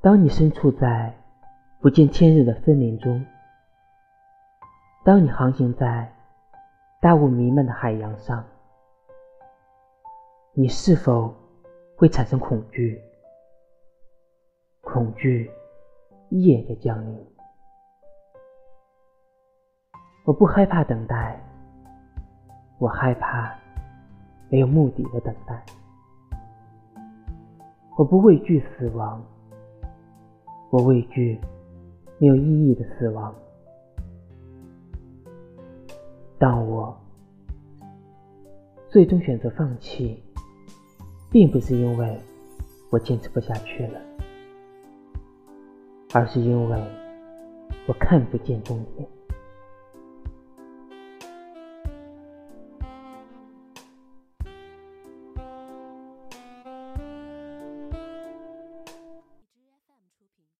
当你身处在不见天日的森林中，当你航行在大雾弥漫的海洋上，你是否会产生恐惧？恐惧夜的降临。我不害怕等待，我害怕没有目的的等待。我不畏惧死亡，我畏惧没有意义的死亡。但我最终选择放弃，并不是因为我坚持不下去了，而是因为我看不见终点。